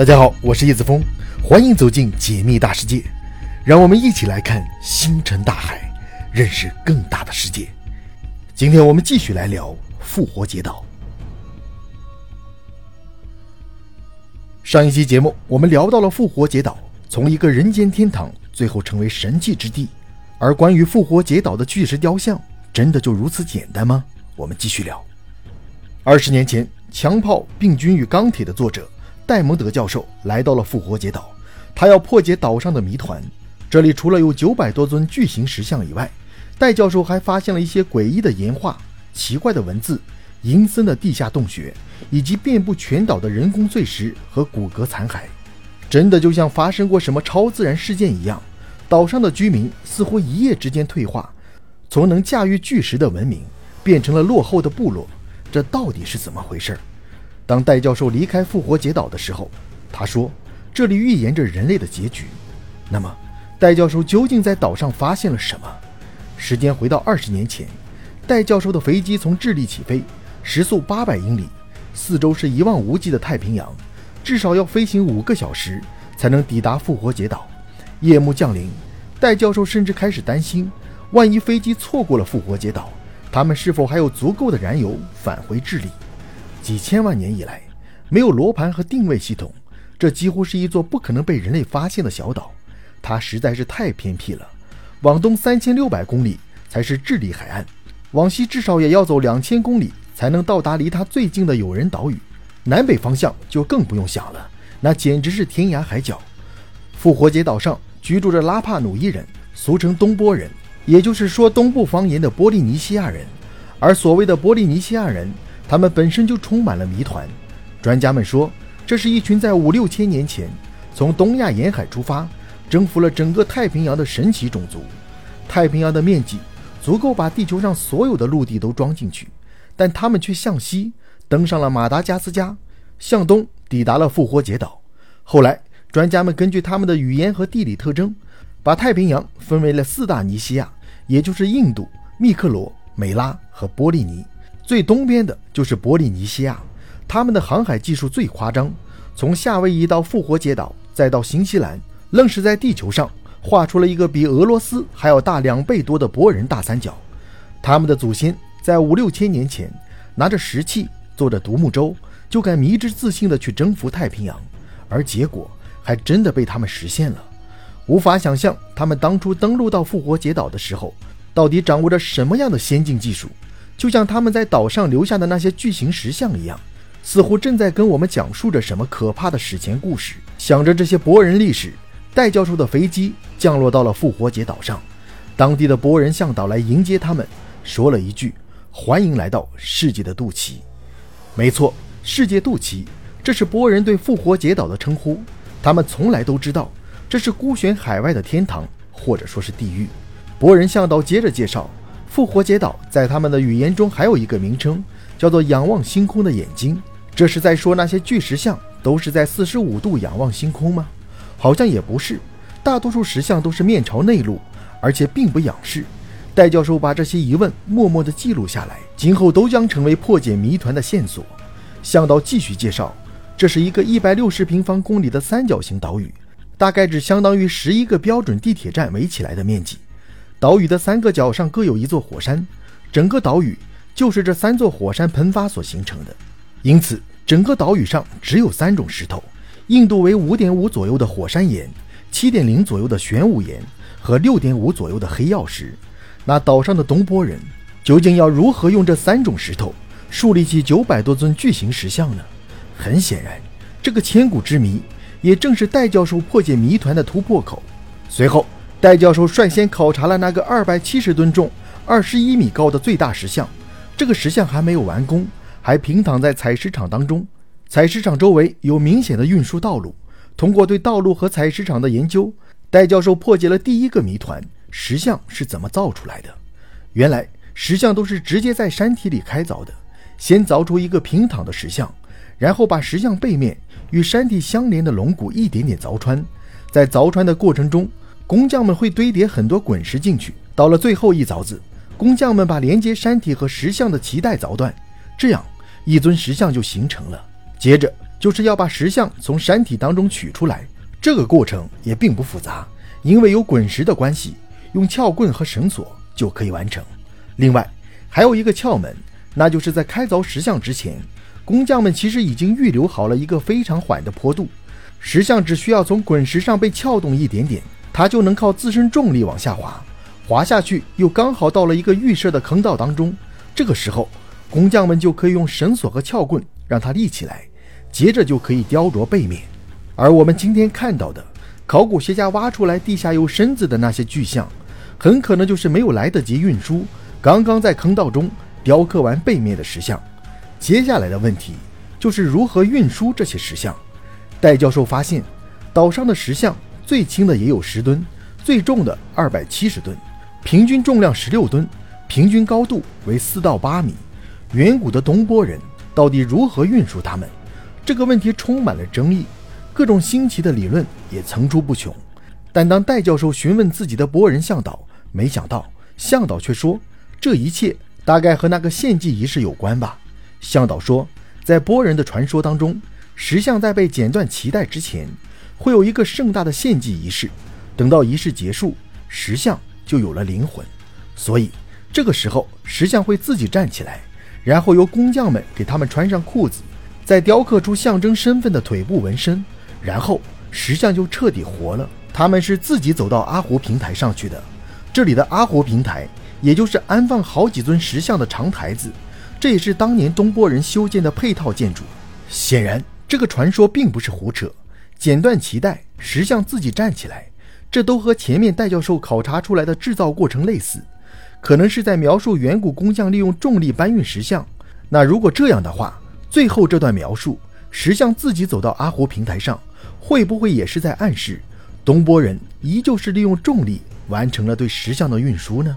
大家好，我是叶子峰，欢迎走进解密大世界，让我们一起来看星辰大海，认识更大的世界。今天我们继续来聊复活节岛。上一期节目我们聊到了复活节岛，从一个人间天堂，最后成为神迹之地。而关于复活节岛的巨石雕像，真的就如此简单吗？我们继续聊。二十年前，《枪炮、病菌与钢铁》的作者。戴蒙德教授来到了复活节岛，他要破解岛上的谜团。这里除了有九百多尊巨型石像以外，戴教授还发现了一些诡异的岩画、奇怪的文字、阴森的地下洞穴，以及遍布全岛的人工碎石和骨骼残骸。真的就像发生过什么超自然事件一样，岛上的居民似乎一夜之间退化，从能驾驭巨石的文明变成了落后的部落。这到底是怎么回事？当戴教授离开复活节岛的时候，他说：“这里预言着人类的结局。”那么，戴教授究竟在岛上发现了什么？时间回到二十年前，戴教授的飞机从智利起飞，时速八百英里，四周是一望无际的太平洋，至少要飞行五个小时才能抵达复活节岛。夜幕降临，戴教授甚至开始担心：万一飞机错过了复活节岛，他们是否还有足够的燃油返回智利？几千万年以来，没有罗盘和定位系统，这几乎是一座不可能被人类发现的小岛。它实在是太偏僻了，往东三千六百公里才是智利海岸，往西至少也要走两千公里才能到达离它最近的有人岛屿。南北方向就更不用想了，那简直是天涯海角。复活节岛上居住着拉帕努伊人，俗称东波人，也就是说东部方言的波利尼西亚人。而所谓的波利尼西亚人。他们本身就充满了谜团。专家们说，这是一群在五六千年前从东亚沿海出发，征服了整个太平洋的神奇种族。太平洋的面积足够把地球上所有的陆地都装进去，但他们却向西登上了马达加斯加，向东抵达了复活节岛。后来，专家们根据他们的语言和地理特征，把太平洋分为了四大尼西亚，也就是印度、密克罗、美拉和波利尼。最东边的就是波利尼西亚，他们的航海技术最夸张，从夏威夷到复活节岛，再到新西兰，愣是在地球上画出了一个比俄罗斯还要大两倍多的博人大三角。他们的祖先在五六千年前拿着石器，坐着独木舟，就敢迷之自信地去征服太平洋，而结果还真的被他们实现了。无法想象他们当初登陆到复活节岛的时候，到底掌握着什么样的先进技术。就像他们在岛上留下的那些巨型石像一样，似乎正在跟我们讲述着什么可怕的史前故事。想着这些博人历史，戴教授的飞机降落到了复活节岛上。当地的博人向导来迎接他们，说了一句：“欢迎来到世界的肚脐。”没错，世界肚脐，这是博人对复活节岛的称呼。他们从来都知道，这是孤悬海外的天堂，或者说是地狱。博人向导接着介绍。复活节岛在他们的语言中还有一个名称，叫做“仰望星空的眼睛”。这是在说那些巨石像都是在四十五度仰望星空吗？好像也不是，大多数石像都是面朝内陆，而且并不仰视。戴教授把这些疑问默默地记录下来，今后都将成为破解谜团的线索。向导继续介绍，这是一个一百六十平方公里的三角形岛屿，大概只相当于十一个标准地铁站围起来的面积。岛屿的三个角上各有一座火山，整个岛屿就是这三座火山喷发所形成的。因此，整个岛屿上只有三种石头：硬度为五点五左右的火山岩，七点零左右的玄武岩和六点五左右的黑曜石。那岛上的东坡人究竟要如何用这三种石头树立起九百多尊巨型石像呢？很显然，这个千古之谜也正是戴教授破解谜团的突破口。随后。戴教授率先考察了那个二百七十吨重、二十一米高的最大石像。这个石像还没有完工，还平躺在采石场当中。采石场周围有明显的运输道路。通过对道路和采石场的研究，戴教授破解了第一个谜团：石像是怎么造出来的？原来，石像都是直接在山体里开凿的。先凿出一个平躺的石像，然后把石像背面与山体相连的龙骨一点点凿穿。在凿穿的过程中，工匠们会堆叠很多滚石进去，到了最后一凿子，工匠们把连接山体和石像的脐带凿断，这样一尊石像就形成了。接着，就是要把石像从山体当中取出来。这个过程也并不复杂，因为有滚石的关系，用撬棍和绳索就可以完成。另外，还有一个窍门，那就是在开凿石像之前，工匠们其实已经预留好了一个非常缓的坡度，石像只需要从滚石上被撬动一点点，它就能靠自身重力往下滑，滑下去又刚好到了一个预设的坑道当中。这个时候，工匠们就可以用绳索和撬棍让它立起来，接着就可以雕琢背面。而我们今天看到的，考古学家挖出来地下有身子的那些巨像，很可能就是没有来得及运输，刚刚在坑道中雕刻完背面的石像。接下来的问题就是如何运输这些石像。戴教授发现，岛上的石像最轻的也有十吨，最重的二百七十吨，平均重量十六吨，平均高度为四到八米。远古的东波人到底如何运输它们？这个问题充满了争议。各种新奇的理论也层出不穷，但当戴教授询问自己的波人向导，没想到向导却说，这一切大概和那个献祭仪式有关吧。向导说，在波人的传说当中，石像在被剪断脐带之前，会有一个盛大的献祭仪式，等到仪式结束，石像就有了灵魂，所以这个时候石像会自己站起来，然后由工匠们给他们穿上裤子，再雕刻出象征身份的腿部纹身。然后石像就彻底活了。他们是自己走到阿胡平台上去的。这里的阿胡平台，也就是安放好几尊石像的长台子，这也是当年东波人修建的配套建筑。显然，这个传说并不是胡扯。剪断脐带，石像自己站起来，这都和前面戴教授考察出来的制造过程类似，可能是在描述远古工匠利用重力搬运石像。那如果这样的话，最后这段描述，石像自己走到阿胡平台上。会不会也是在暗示，东波人依旧是利用重力完成了对石像的运输呢？